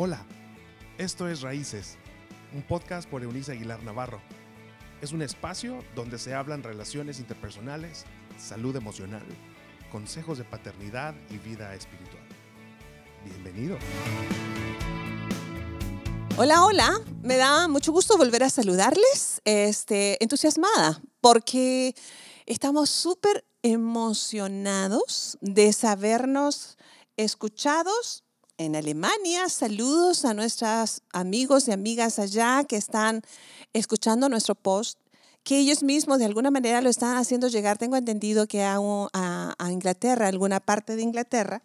Hola, esto es Raíces, un podcast por Eunice Aguilar Navarro. Es un espacio donde se hablan relaciones interpersonales, salud emocional, consejos de paternidad y vida espiritual. Bienvenido. Hola, hola. Me da mucho gusto volver a saludarles, este, entusiasmada, porque estamos súper emocionados de sabernos escuchados en Alemania. Saludos a nuestros amigos y amigas allá que están escuchando nuestro post, que ellos mismos de alguna manera lo están haciendo llegar. Tengo entendido que a, a, Inglaterra, alguna parte de Inglaterra.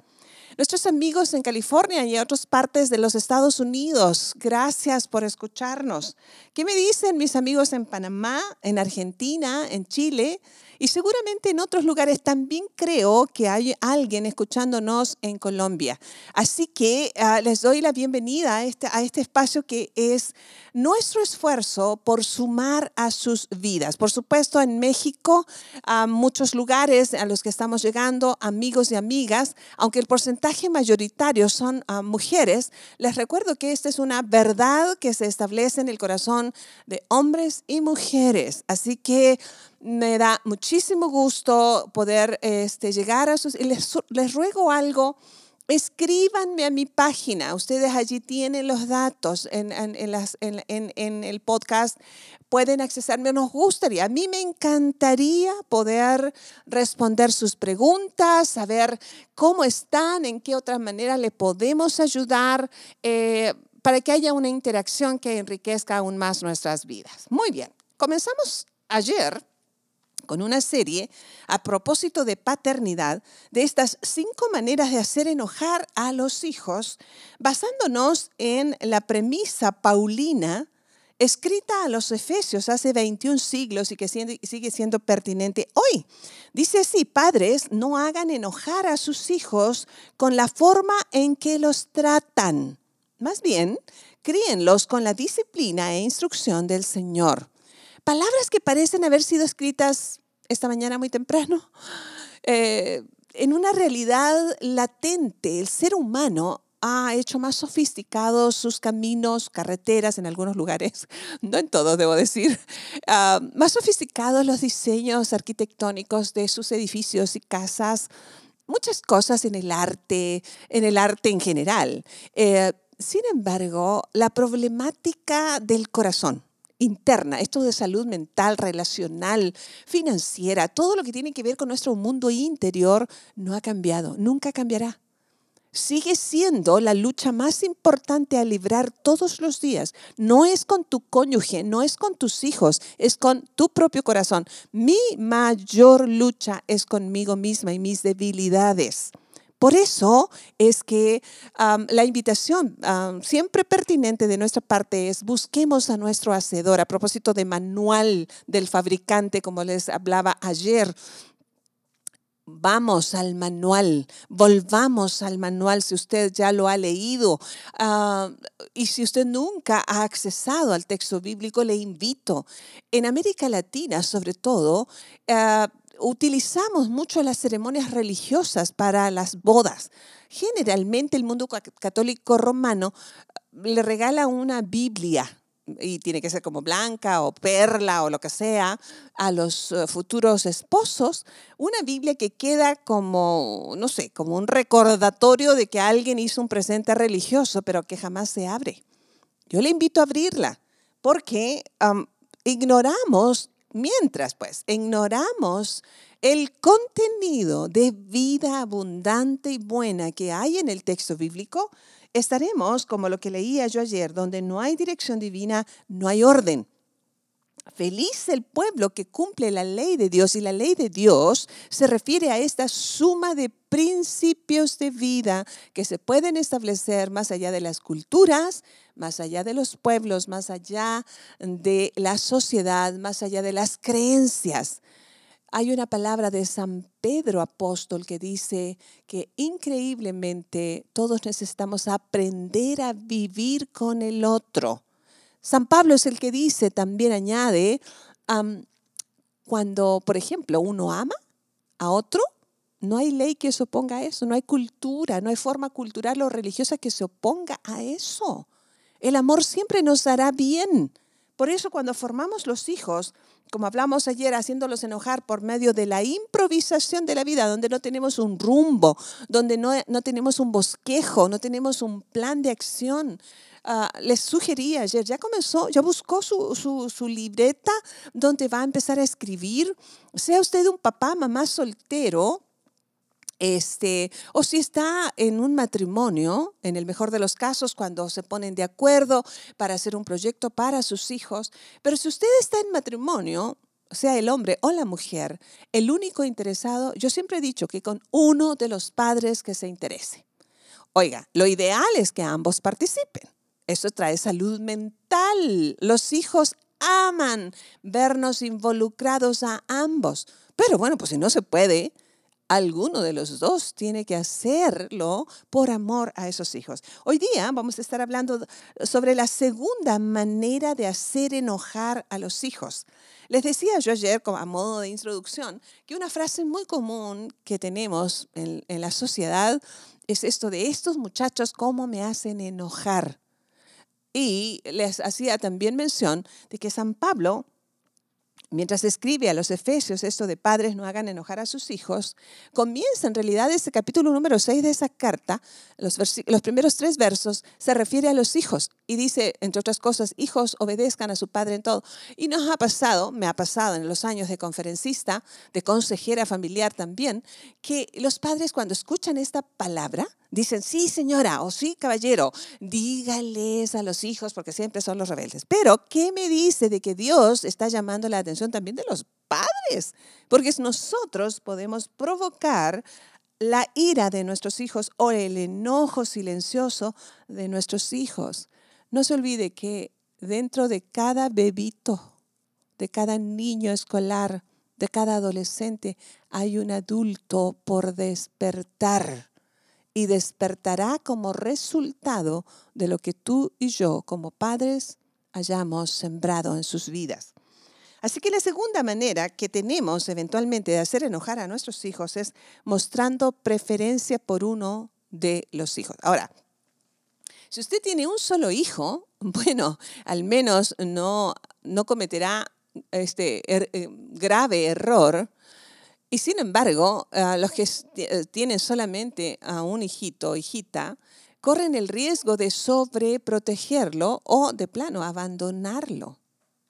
Nuestros amigos en California y en otras partes de los Estados Unidos, gracias por escucharnos. ¿Qué me dicen mis amigos en Panamá, en Argentina, en Chile? Y seguramente en otros lugares también creo que hay alguien escuchándonos en Colombia. Así que ah, les doy la bienvenida a este, a este espacio que es nuestro esfuerzo por sumar a sus vidas. Por supuesto, en México, a muchos lugares a los que estamos llegando, amigos y amigas, aunque el porcentaje mayoritario son ah, mujeres, les recuerdo que esta es una verdad que se establece en el corazón de hombres y mujeres. Así que me da muchísimo gusto poder este, llegar a sus... Les, les ruego algo, escríbanme a mi página. Ustedes allí tienen los datos en, en, el podcast. Pueden accesarme. Nos gustaría, a mí me encantaría poder responder sus preguntas, saber cómo están, en qué otra manera le podemos ayudar. Eh, para que haya una interacción que enriquezca aún más nuestras vidas. Muy bien, comenzamos ayer con una serie a propósito de paternidad de estas cinco maneras de hacer enojar a los hijos, basándonos en la premisa paulina escrita a los Efesios hace 21 siglos y que sigue siendo pertinente hoy. Dice así, padres, no hagan enojar a sus hijos con la forma en que los tratan. Más bien, críenlos con la disciplina e instrucción del Señor. Palabras que parecen haber sido escritas esta mañana muy temprano. Eh, en una realidad latente, el ser humano ha hecho más sofisticados sus caminos, carreteras en algunos lugares, no en todos debo decir, ah, más sofisticados los diseños arquitectónicos de sus edificios y casas, muchas cosas en el arte, en el arte en general. Eh, sin embargo, la problemática del corazón, interna, esto de salud mental, relacional, financiera, todo lo que tiene que ver con nuestro mundo interior no ha cambiado, nunca cambiará. Sigue siendo la lucha más importante a librar todos los días. No es con tu cónyuge, no es con tus hijos, es con tu propio corazón. Mi mayor lucha es conmigo misma y mis debilidades. Por eso es que la invitación siempre pertinente de nuestra parte es busquemos a nuestro hacedor. A propósito de manual del fabricante, como les hablaba ayer, Vamos al manual, volvamos al manual si usted ya lo ha leído. y si usted nunca ha accesado al texto bíblico, le invito. En América Latina, sobre todo, ah, utilizamos mucho las ceremonias religiosas para las bodas. Generalmente el mundo católico romano eh, le regala una Biblia y tiene que ser como blanca o perla o lo que sea, a los eh, futuros esposos, una Biblia que queda como, no sé, como un recordatorio de que alguien hizo un presente religioso, pero que jamás se abre. Yo le invito a abrirla, porque ignoramos Mientras, pues, ignoramos el contenido de vida abundante y buena que hay en el texto bíblico, estaremos como lo que leía yo ayer, donde no hay dirección divina, no hay orden. Feliz el pueblo que cumple la ley de Dios y la ley de Dios se refiere a esta suma de principios de vida que se pueden establecer más allá de las culturas, más allá de los pueblos, más allá de la sociedad, más allá de las creencias. Hay una palabra de San Pedro apóstol que dice que increíblemente todos necesitamos aprender a vivir con el otro San Pablo es el que dice, también añade, cuando, por ejemplo, uno ama a otro, No hay ley que se oponga a eso, no hay cultura, no hay forma cultural o religiosa que se oponga a eso. El amor siempre nos hará bien. Por eso cuando formamos los hijos, como hablamos ayer, haciéndolos enojar por medio de la improvisación de la vida, donde no tenemos un rumbo, donde no, no tenemos un bosquejo, no tenemos un plan de acción. Ah, les sugería ayer, ya comenzó, ya buscó su, su, su libreta donde va a empezar a escribir. Sea usted un papá, mamá soltero, este, o si está en un matrimonio, en el mejor de los casos, cuando se ponen de acuerdo para hacer un proyecto para sus hijos, pero si usted está en matrimonio, sea el hombre o la mujer, el único interesado, yo siempre he dicho que con uno de los padres que se interese. Oiga, lo ideal es que ambos participen. Eso trae salud mental. Los hijos aman vernos involucrados a ambos. Pero bueno, pues si no se puede, alguno de los dos tiene que hacerlo por amor a esos hijos. Hoy día vamos a estar hablando sobre la segunda manera de hacer enojar a los hijos. Les decía yo ayer, como a modo de introducción, que una frase muy común que tenemos en, en la sociedad es esto de estos muchachos, ¿cómo me hacen enojar? Y les hacía también mención de que San Pablo mientras escribe a los Efesios esto de padres no hagan enojar a sus hijos, comienza en realidad ese capítulo número 6 de esa carta, los, los, primeros tres versos, se refiere a los hijos y dice, entre otras cosas, hijos obedezcan a su padre en todo. Y nos ha pasado, me ha pasado en los años de conferencista, de consejera familiar también, que los padres cuando escuchan esta palabra, Dicen, sí señora o sí caballero, dígales a los hijos porque siempre son los rebeldes. Pero, ¿qué me dice de que Dios está llamando la atención también de los padres? Porque nosotros podemos provocar la ira de nuestros hijos o el enojo silencioso de nuestros hijos. No se olvide que dentro de cada bebito, de cada niño escolar, de cada adolescente, hay un adulto por despertar y despertará como resultado de lo que tú y yo como padres hayamos sembrado en sus vidas. Así que la segunda manera que tenemos eventualmente de hacer enojar a nuestros hijos es mostrando preferencia por uno de los hijos. Ahora, si usted tiene un solo hijo, bueno, al menos no, no cometerá este er, eh, grave error y sin embargo, los que eh, tienen solamente a un hijito o hijita, corren el riesgo de sobreprotegerlo o de plano abandonarlo.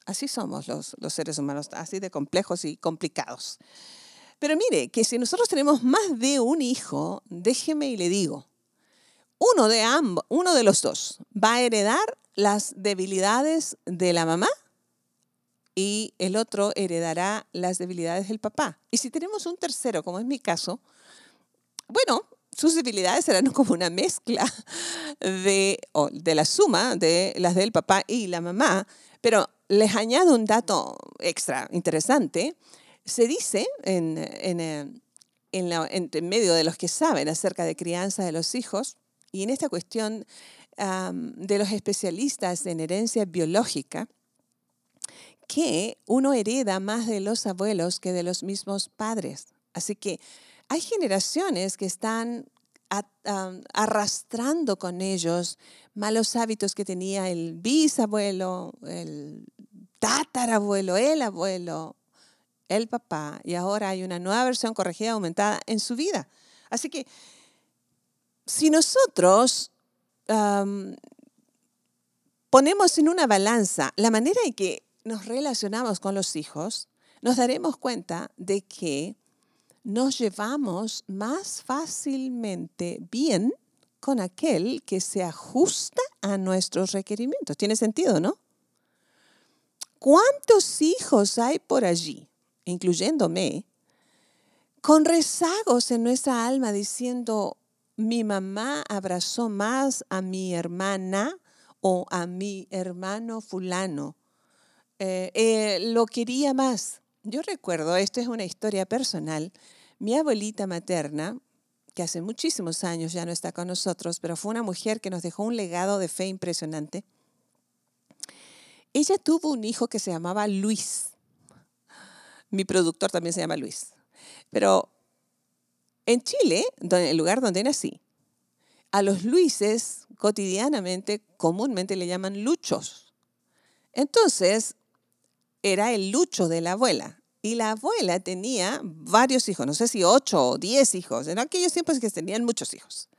Así somos los, los seres humanos, así de complejos y complicados. Pero mire, que si nosotros tenemos más de un hijo, déjeme y le digo, uno de uno de los dos va a heredar las debilidades de la mamá y el otro heredará las debilidades del papá. Y si tenemos un tercero, como es mi caso, bueno, sus debilidades serán como una mezcla de, de la suma de las del papá y la mamá, pero les añado un dato extra interesante. Se dice en, en, eh, en, medio de los que saben acerca de crianza de los hijos, y en esta cuestión de los especialistas en herencia biológica, que uno hereda más de los abuelos que de los mismos padres. Así que hay generaciones que están arrastrando con ellos malos hábitos que tenía el bisabuelo, el tatarabuelo, el abuelo, el papá, y ahora hay una nueva versión corregida, aumentada en su vida. Así que si nosotros ponemos en una balanza la manera en que nos relacionamos con los hijos, nos daremos cuenta de que nos llevamos más fácilmente bien con aquel que se ajusta a nuestros requerimientos. ¿Tiene sentido, no? ¿Cuántos hijos hay por allí, incluyéndome, con rezagos en nuestra alma diciendo, mi mamá abrazó más a mi hermana o a mi hermano fulano eh, eh, lo quería más. Yo recuerdo, esto es una historia personal, mi abuelita materna, que hace muchísimos años ya no está con nosotros, pero fue una mujer que nos dejó un legado de fe impresionante. Ella tuvo un hijo que se llamaba Luis. Mi productor también se llama Luis. Pero En Chile, el lugar donde nací, a los Luises cotidianamente, comúnmente le llaman luchos. Entonces, era el lucho de la abuela. Y la abuela tenía varios hijos, no sé si ocho o diez hijos. En aquellos tiempos que tenían muchos hijos.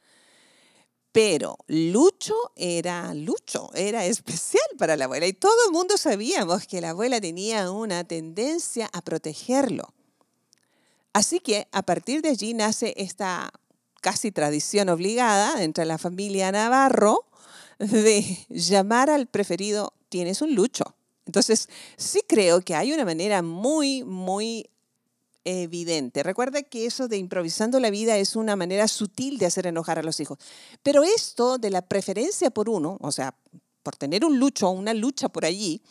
Pero Lucho era Lucho, era especial para la abuela. Y todo el mundo sabíamos que la abuela tenía una tendencia a protegerlo. Así que a partir de allí nace esta casi tradición obligada entre la familia Navarro de llamar al preferido tienes un Lucho. Entonces, sí creo que hay una manera muy, muy evidente. Recuerda que eso de improvisando la vida es una manera sutil de hacer enojar a los hijos. Pero esto de la preferencia por uno, o sea, por tener un lucho o una lucha por allí,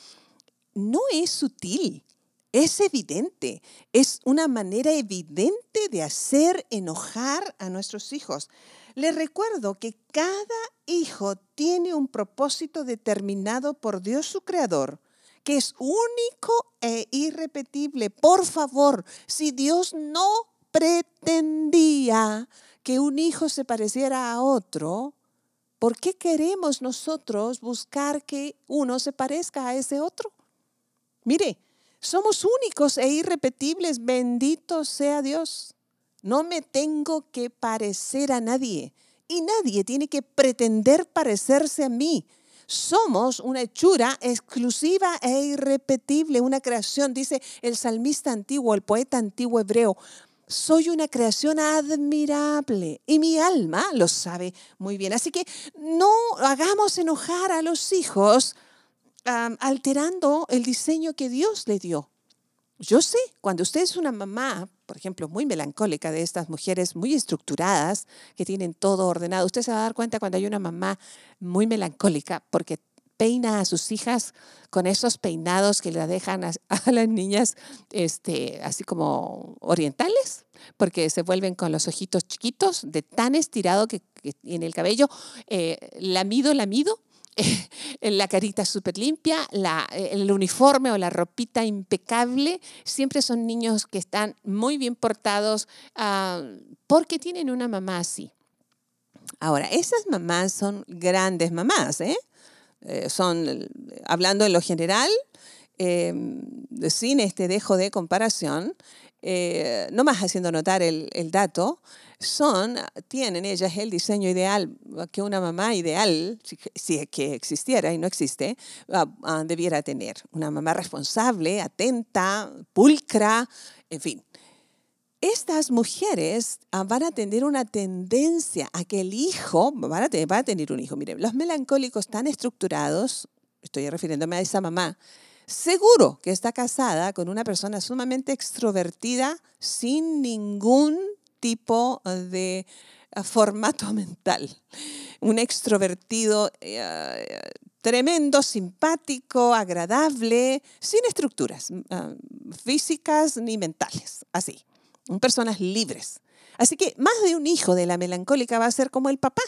no es sutil, es evidente, es una manera evidente de hacer enojar a nuestros hijos. Les recuerdo que cada hijo tiene un propósito determinado por Dios su Creador que es único e irrepetible. Por favor, si Dios no pretendía que un hijo se pareciera a otro, ¿por qué queremos nosotros buscar que uno se parezca a ese otro? Mire, somos únicos e irrepetibles, bendito sea Dios. No me tengo que parecer a nadie y nadie tiene que pretender parecerse a mí. Somos una hechura exclusiva e irrepetible, una creación, dice el salmista antiguo, el poeta antiguo hebreo. Soy una creación admirable y mi alma lo sabe muy bien. Así que no hagamos enojar a los hijos alterando el diseño que Dios le dio. Yo sé, cuando usted es una mamá, por ejemplo, muy melancólica de estas mujeres muy estructuradas, que tienen todo ordenado, usted se va a dar cuenta cuando hay una mamá muy melancólica porque peina a sus hijas con esos peinados que le dejan a, las niñas este, así como orientales, porque se vuelven con los ojitos chiquitos, de tan estirado que, en el cabello, eh, lamido, lamido, la carita súper limpia, el uniforme o la ropita impecable. Siempre son niños que están muy bien portados ah, porque tienen una mamá así. Ahora, esas mamás son grandes mamás, ¿eh? Eh, son, hablando en lo general, em, sin este dejo de comparación, eh, no más haciendo notar el, el dato, son, tienen ellas el diseño ideal que una mamá ideal, si, es que existiera y no existe, ah, ah, debiera tener. Una mamá responsable, atenta, pulcra, en fin. Estas mujeres ah, van a tener una tendencia a que el hijo, van a tener, a tener un hijo, miren, los melancólicos tan estructurados, estoy refiriéndome a esa mamá, seguro que está casada con una persona sumamente extrovertida sin ningún tipo de eh, formato mental. Un extrovertido eh, tremendo, simpático, agradable, sin estructuras ah, físicas ni mentales, así. Personas libres. Así que más de un hijo de la melancólica va a ser como el papá.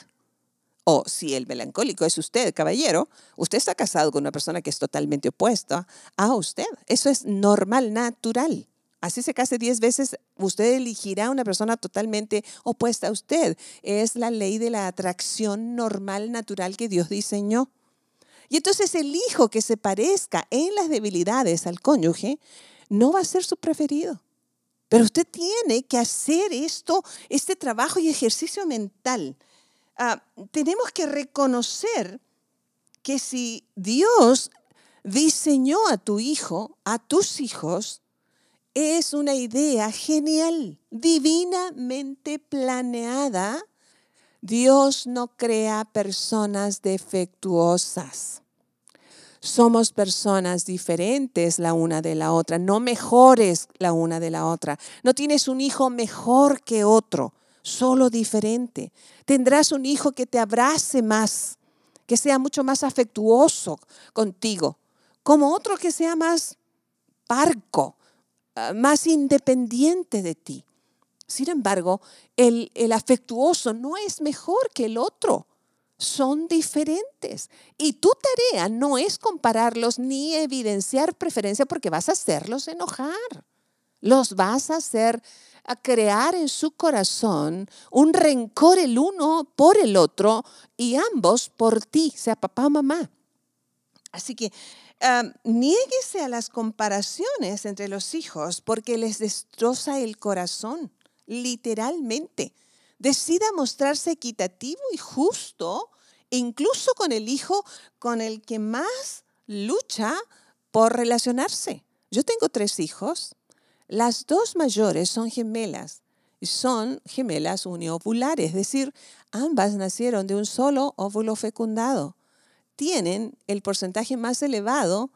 O si el melancólico es usted, caballero, usted está casado con una persona que es totalmente opuesta a usted. Eso es normal, natural así se case diez veces, usted elegirá una persona totalmente opuesta a usted. Es la ley de la atracción normal, natural que Dios diseñó. Y entonces el hijo que se parezca en las debilidades al cónyuge no va a ser su preferido. Pero usted tiene que hacer esto, este trabajo y ejercicio mental. Ah, tenemos que reconocer que si Dios diseñó a tu hijo, a tus hijos, es una idea genial, divinamente planeada. Dios no crea personas defectuosas. Somos personas diferentes la una de la otra, no mejores la una de la otra. No tienes un hijo mejor que otro, solo diferente. Tendrás un hijo que te abrace más, que sea mucho más afectuoso contigo, como otro que sea más parco, Ah, más independiente de ti. Sin embargo, el, el afectuoso no es mejor que el otro. Son diferentes. Y tu tarea no es compararlos ni evidenciar preferencia porque vas a hacerlos enojar. Los vas a hacer a crear en su corazón un rencor el uno por el otro y ambos por ti, sea papá o mamá. Así que niéguese a las comparaciones entre los hijos porque les destroza el corazón, literalmente. Decida mostrarse equitativo y justo, incluso con el hijo con el que más lucha por relacionarse. Yo tengo tres hijos las dos mayores son gemelas y son gemelas uniovulares, es decir, ambas nacieron de un solo óvulo fecundado. Tienen el porcentaje más elevado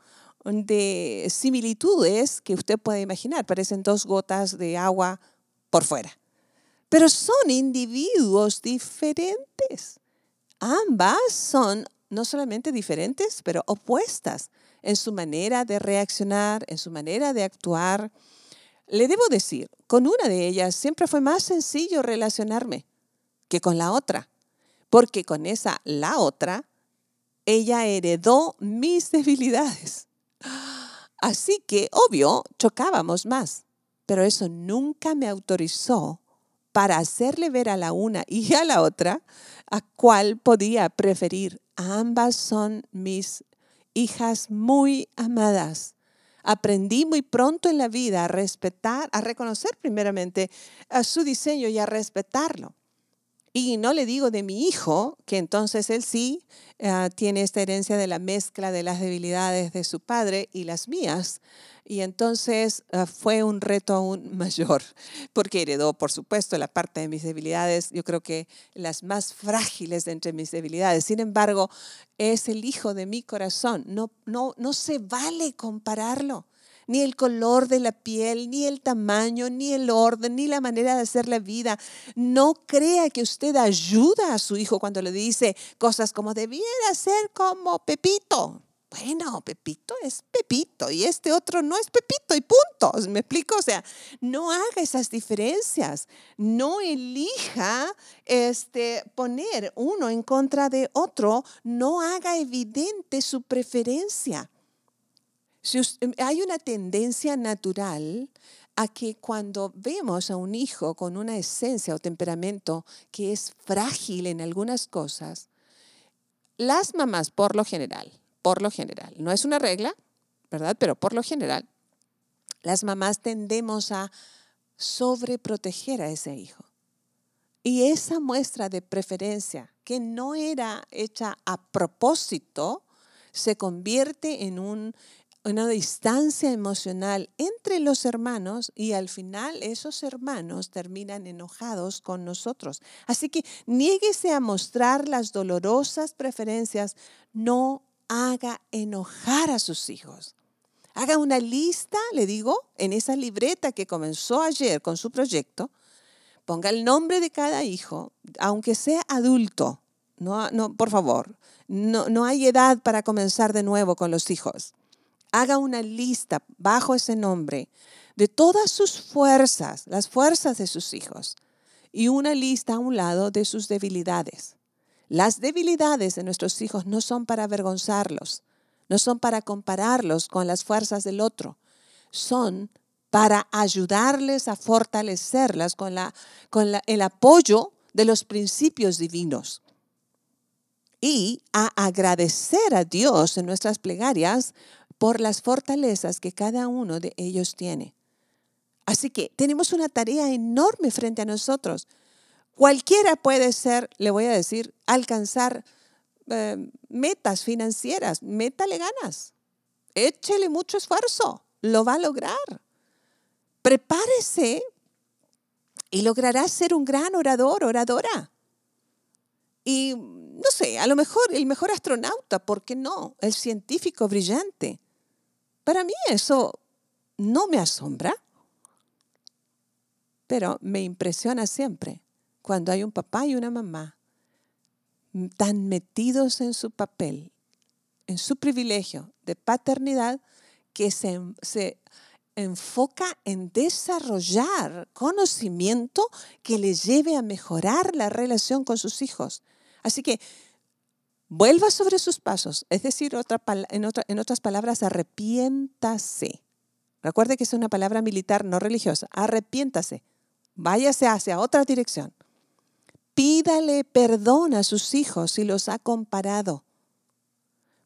de similitudes que usted puede imaginar. Parecen dos gotas de agua por fuera. Pero son individuos diferentes. Ambas son no solamente diferentes, pero opuestas en su manera de reaccionar, en su manera de actuar, le debo decir, con una de ellas siempre fue más sencillo relacionarme que con la otra, porque con esa, la otra, ella heredó mis debilidades. Así que, obvio, chocábamos más, pero eso nunca me autorizó para hacerle ver a la una y a la otra a cuál podía preferir. Ambas son mis hijas muy amadas aprendí muy pronto en la vida a respetar, a reconocer primeramente a su diseño y a respetarlo. Y no le digo de mi hijo, que entonces él sí eh, tiene esta herencia de la mezcla de las debilidades de su padre y las mías. Y entonces eh, fue un reto aún mayor, porque heredó, por supuesto, la parte de mis debilidades, yo creo que las más frágiles de entre mis debilidades. Sin embargo, es el hijo de mi corazón. No, no, no se vale compararlo ni el color de la piel, ni el tamaño, ni el orden, ni la manera de hacer la vida. No crea que usted ayuda a su hijo cuando le dice cosas como debiera ser como Pepito. Bueno, Pepito es Pepito y este otro no es Pepito y punto. ¿Me explico? O sea, no haga esas diferencias. No elija este, poner uno en contra de otro. No haga evidente su preferencia. Em, hay una tendencia natural a que cuando vemos a un hijo con una esencia o temperamento que es frágil en algunas cosas, las mamás, por lo general, por lo general, no es una regla, ¿verdad? Pero por lo general, las mamás tendemos a sobreproteger a ese hijo. Y esa muestra de preferencia, que no era hecha a propósito, se convierte en un, una distancia emocional entre los hermanos y al final esos hermanos terminan enojados con nosotros. Así que niéguese a mostrar las dolorosas preferencias, no haga enojar a sus hijos. Haga una lista, le digo, en esa libreta que comenzó ayer con su proyecto, ponga el nombre de cada hijo, aunque sea adulto. No, no, por favor, no, no hay edad para comenzar de nuevo con los hijos haga una lista bajo ese nombre de todas sus fuerzas, las fuerzas de sus hijos, y una lista a un lado de sus debilidades. Las debilidades de nuestros hijos no son para avergonzarlos, no son para compararlos con las fuerzas del otro, son para ayudarles a fortalecerlas con, la, con el apoyo de los principios divinos y a agradecer a Dios en nuestras plegarias por las fortalezas que cada uno de ellos tiene. Así que tenemos una tarea enorme frente a nosotros. Cualquiera puede ser, le voy a decir, alcanzar eh, metas financieras, métale ganas, échele mucho esfuerzo, lo va a lograr. Prepárese y logrará ser un gran orador, oradora. Y no sé, a lo mejor el mejor astronauta, ¿por qué no? El científico brillante. Para mí eso no me asombra, pero me impresiona siempre cuando hay un papá y una mamá tan metidos en su papel, en su privilegio de paternidad, que se, se enfoca en desarrollar conocimiento que les lleve a mejorar la relación con sus hijos. Así que vuelva sobre sus pasos, es decir, en, en otras palabras, arrepiéntase. Recuerde que es una palabra militar, no religiosa. Arrepiéntase. váyase hacia otra dirección. Pídale perdón a sus hijos si los ha comparado.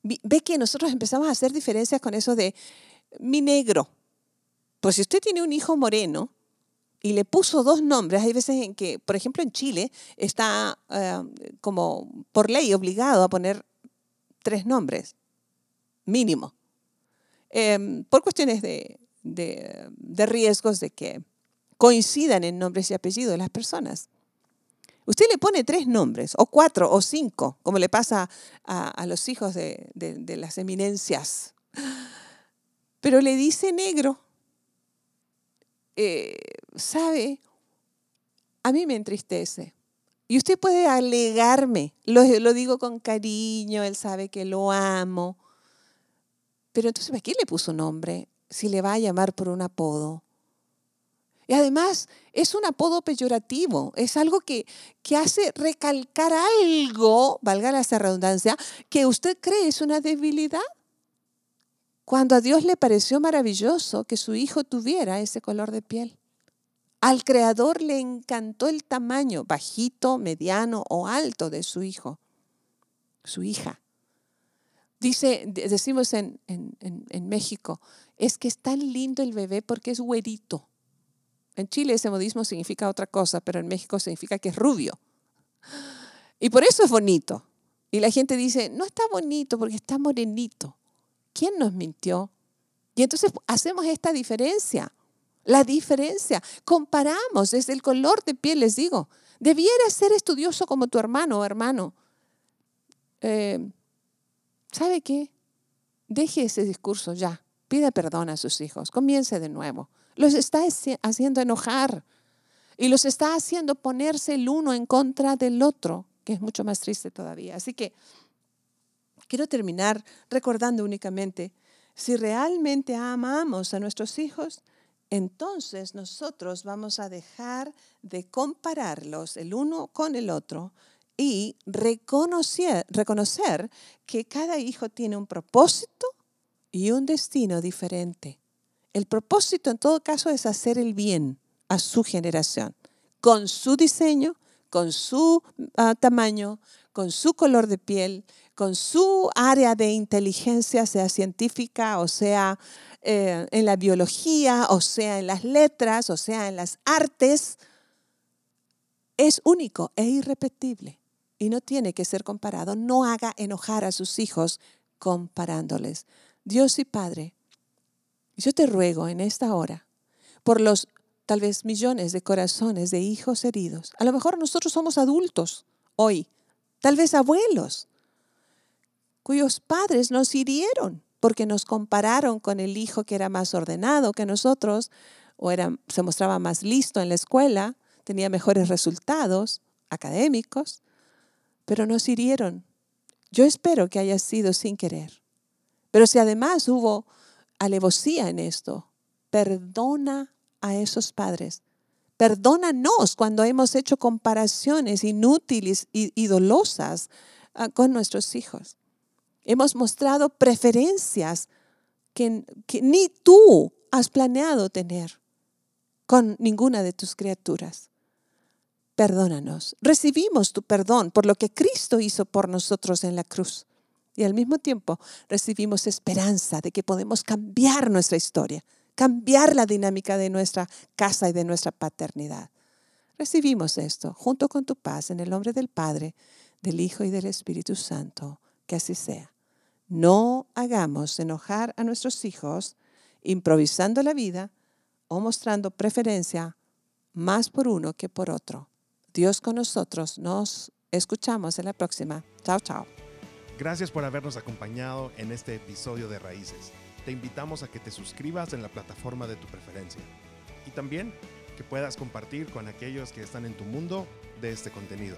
Ve que nosotros empezamos a hacer diferencias con eso de mi negro. Pues si usted tiene un hijo moreno y le puso dos nombres, hay veces en que, por ejemplo, en Chile está eh, como por ley obligado a poner tres nombres, mínimo, em, por cuestiones de, de riesgos de que coincidan en nombres y apellidos las personas. Usted le pone tres nombres, o cuatro, o cinco, como le pasa a, los hijos de, las eminencias. Pero le dice negro. Eh, ¿Sabe? A mí me entristece. Y usted puede alegarme, lo, lo, digo con cariño, él sabe que lo amo. Pero entonces, ¿para qué le puso nombre si le va a llamar por un apodo? Y además es un apodo peyorativo, es algo que, que hace recalcar algo, valga la redundancia, que usted cree es una debilidad. Cuando a Dios le pareció maravilloso que su hijo tuviera ese color de piel. Al creador le encantó el tamaño, bajito, mediano o alto de su hijo, su hija. Dice, decimos en, en, en México, es que es tan lindo el bebé porque es güerito. En Chile ese modismo significa otra cosa, pero en México significa que es rubio. Y por eso es bonito. Y la gente dice, no está bonito porque está morenito. ¿Quién nos mintió? Y entonces hacemos esta diferencia. La diferencia. Comparamos desde el color de piel, les digo. Debiera ser estudioso como tu hermano o hermano. Eh, ¿Sabe qué? Deje ese discurso ya. Pida perdón a sus hijos. Comience de nuevo. Los está haciendo enojar y los está haciendo ponerse el uno en contra del otro, que es mucho más triste todavía. Así que quiero terminar recordando únicamente, si realmente amamos a nuestros hijos, entonces nosotros vamos a dejar de compararlos el uno con el otro y reconocer, que cada hijo tiene un propósito y un destino diferente. El propósito en todo caso es hacer el bien a su generación, con su diseño, con su ah, tamaño, con su color de piel, con su área de inteligencia, sea científica o sea eh, en la biología, o sea en las letras, o sea en las artes, es único e irrepetible y no tiene que ser comparado. No haga enojar a sus hijos comparándoles. Dios y Padre, yo te ruego en esta hora por los tal vez millones de corazones de hijos heridos. A lo mejor nosotros somos adultos hoy, tal vez abuelos, cuyos padres nos hirieron porque nos compararon con el hijo que era más ordenado que nosotros o era, se mostraba más listo en la escuela, tenía mejores resultados académicos, pero nos hirieron. Yo espero que haya sido sin querer. Pero si además hubo alevosía en esto. Perdona a esos padres. Perdónanos cuando hemos hecho comparaciones inútiles y, dolosas ah, con nuestros hijos. Hemos mostrado preferencias que, ni tú has planeado tener con ninguna de tus criaturas. Perdónanos. Recibimos tu perdón por lo que Cristo hizo por nosotros en la cruz. Y al mismo tiempo recibimos esperanza de que podemos cambiar nuestra historia, cambiar la dinámica de nuestra casa y de nuestra paternidad. Recibimos esto junto con tu paz en el nombre del Padre, del Hijo y del Espíritu Santo. Que así sea. No hagamos enojar a nuestros hijos improvisando la vida o mostrando preferencia más por uno que por otro. Dios con nosotros. Nos escuchamos en la próxima. Chao, chao. Gracias por habernos acompañado en este episodio de Raíces. Te invitamos a que te suscribas en la plataforma de tu preferencia y también que puedas compartir con aquellos que están en tu mundo de este contenido.